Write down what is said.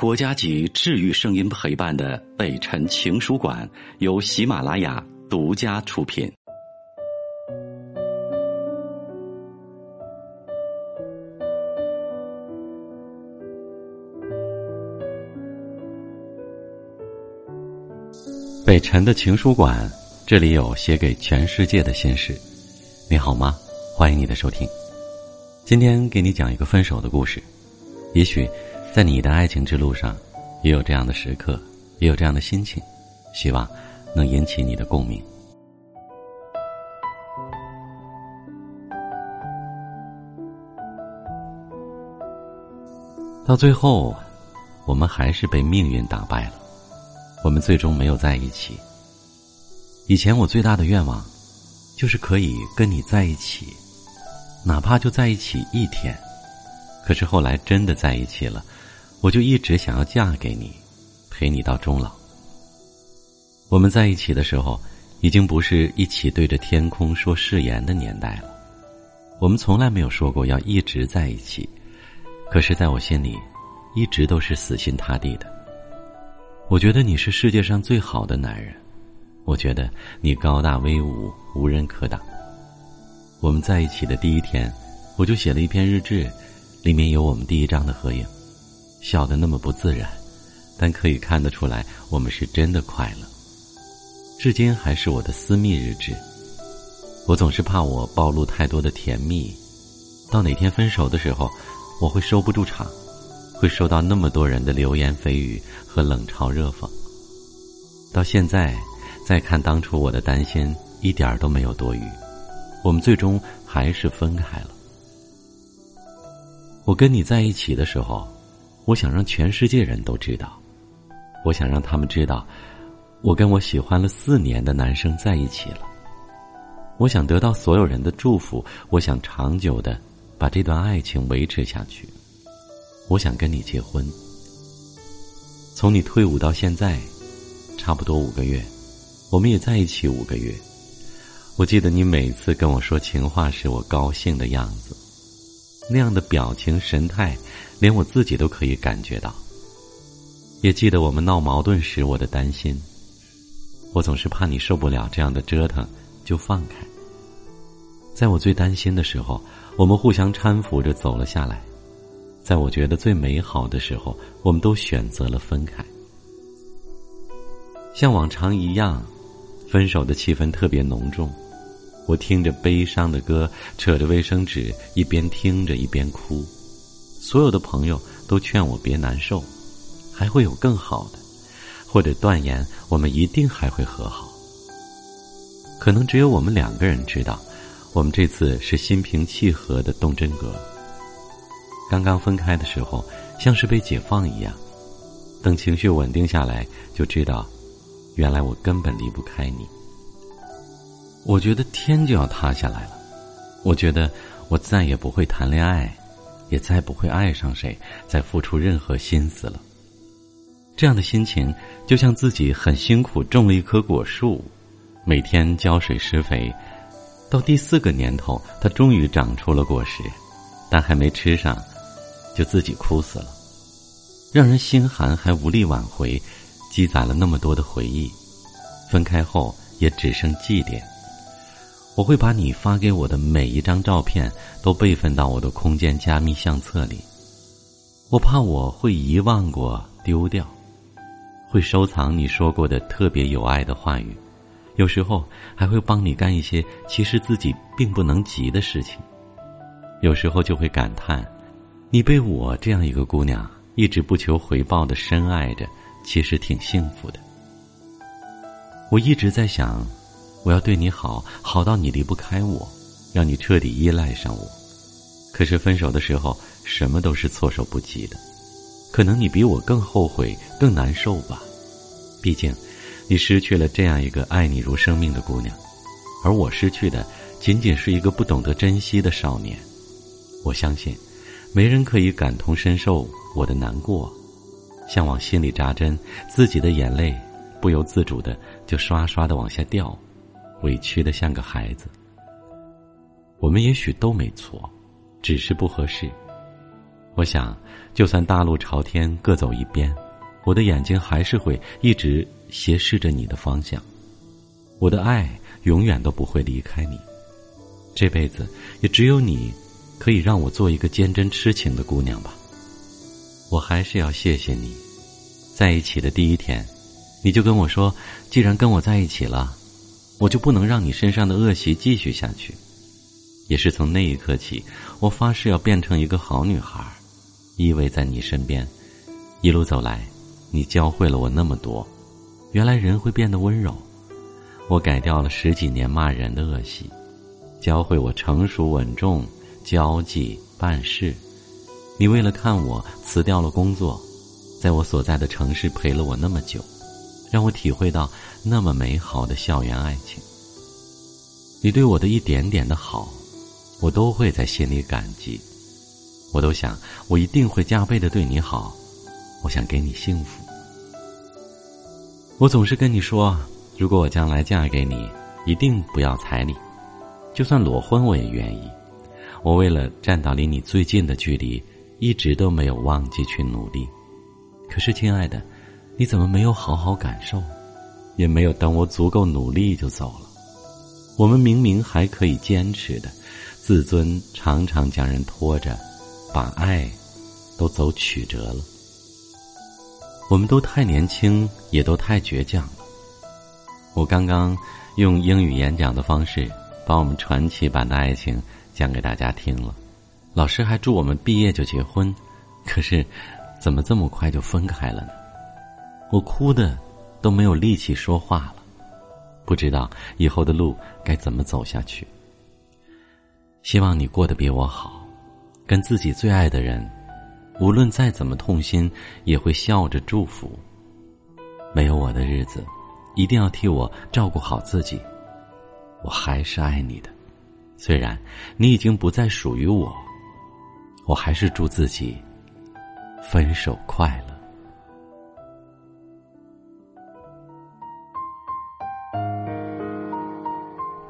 国家级治愈声音陪伴的北辰情书馆由喜马拉雅独家出品。北辰的情书馆，这里有写给全世界的心事。你好吗？欢迎你的收听。今天给你讲一个分手的故事，也许。在你的爱情之路上，也有这样的时刻，也有这样的心情，希望能引起你的共鸣。到最后，我们还是被命运打败了，我们最终没有在一起。以前我最大的愿望，就是可以跟你在一起，哪怕就在一起一天。可是后来真的在一起了。我就一直想要嫁给你，陪你到终老。我们在一起的时候，已经不是一起对着天空说誓言的年代了。我们从来没有说过要一直在一起，可是在我心里，一直都是死心塌地的。我觉得你是世界上最好的男人，我觉得你高大威武，无人可挡。我们在一起的第一天，我就写了一篇日志，里面有我们第一张的合影。笑得那么不自然，但可以看得出来，我们是真的快乐。至今还是我的私密日志。我总是怕我暴露太多的甜蜜，到哪天分手的时候，我会收不住场，会收到那么多人的流言蜚语和冷嘲热讽。到现在，再看当初我的担心，一点儿都没有多余。我们最终还是分开了。我跟你在一起的时候。我想让全世界人都知道，我想让他们知道，我跟我喜欢了四年的男生在一起了。我想得到所有人的祝福，我想长久的把这段爱情维持下去。我想跟你结婚。从你退伍到现在，差不多五个月，我们也在一起五个月。我记得你每次跟我说情话时，我高兴的样子，那样的表情神态。连我自己都可以感觉到，也记得我们闹矛盾时我的担心。我总是怕你受不了这样的折腾，就放开。在我最担心的时候，我们互相搀扶着走了下来。在我觉得最美好的时候，我们都选择了分开。像往常一样，分手的气氛特别浓重。我听着悲伤的歌，扯着卫生纸，一边听着一边哭。所有的朋友都劝我别难受，还会有更好的，或者断言我们一定还会和好。可能只有我们两个人知道，我们这次是心平气和的动真格。刚刚分开的时候，像是被解放一样，等情绪稳定下来，就知道，原来我根本离不开你。我觉得天就要塌下来了，我觉得我再也不会谈恋爱。也再不会爱上谁，再付出任何心思了。这样的心情，就像自己很辛苦种了一棵果树，每天浇水施肥，到第四个年头，它终于长出了果实，但还没吃上，就自己枯死了，让人心寒，还无力挽回，积攒了那么多的回忆，分开后也只剩祭奠。我会把你发给我的每一张照片都备份到我的空间加密相册里。我怕我会遗忘过、丢掉，会收藏你说过的特别有爱的话语，有时候还会帮你干一些其实自己并不能急的事情。有时候就会感叹，你被我这样一个姑娘一直不求回报的深爱着，其实挺幸福的。我一直在想。我要对你好，好到你离不开我，让你彻底依赖上我。可是分手的时候，什么都是措手不及的。可能你比我更后悔、更难受吧？毕竟，你失去了这样一个爱你如生命的姑娘，而我失去的仅仅是一个不懂得珍惜的少年。我相信，没人可以感同身受我的难过，像往心里扎针，自己的眼泪不由自主的就刷刷的往下掉。委屈的像个孩子。我们也许都没错，只是不合适。我想，就算大路朝天，各走一边，我的眼睛还是会一直斜视着你的方向。我的爱永远都不会离开你，这辈子也只有你，可以让我做一个坚贞痴情的姑娘吧。我还是要谢谢你，在一起的第一天，你就跟我说，既然跟我在一起了，我就不能让你身上的恶习继续下去。也是从那一刻起，我发誓要变成一个好女孩，依偎在你身边。一路走来，你教会了我那么多，原来人会变得温柔。我改掉了十几年骂人的恶习，教会我成熟稳重、交际办事。你为了看我辞掉了工作，在我所在的城市陪了我那么久，让我体会到那么美好的校园爱情。你对我的一点点的好。我都会在心里感激，我都想我一定会加倍的对你好，我想给你幸福。我总是跟你说，如果我将来嫁给你，一定不要彩礼，就算裸婚我也愿意。我为了站到离你最近的距离，一直都没有忘记去努力。可是，亲爱的，你怎么没有好好感受，也没有等我足够努力就走了？我们明明还可以坚持的。自尊常常将人拖着，把爱都走曲折了。我们都太年轻，也都太倔强了。我刚刚用英语演讲的方式，把我们传奇版的爱情讲给大家听了。老师还祝我们毕业就结婚，可是怎么这么快就分开了呢？我哭的都没有力气说话了，不知道以后的路该怎么走下去。希望你过得比我好，跟自己最爱的人，无论再怎么痛心，也会笑着祝福。没有我的日子，一定要替我照顾好自己。我还是爱你的，虽然你已经不再属于我，我还是祝自己分手快乐。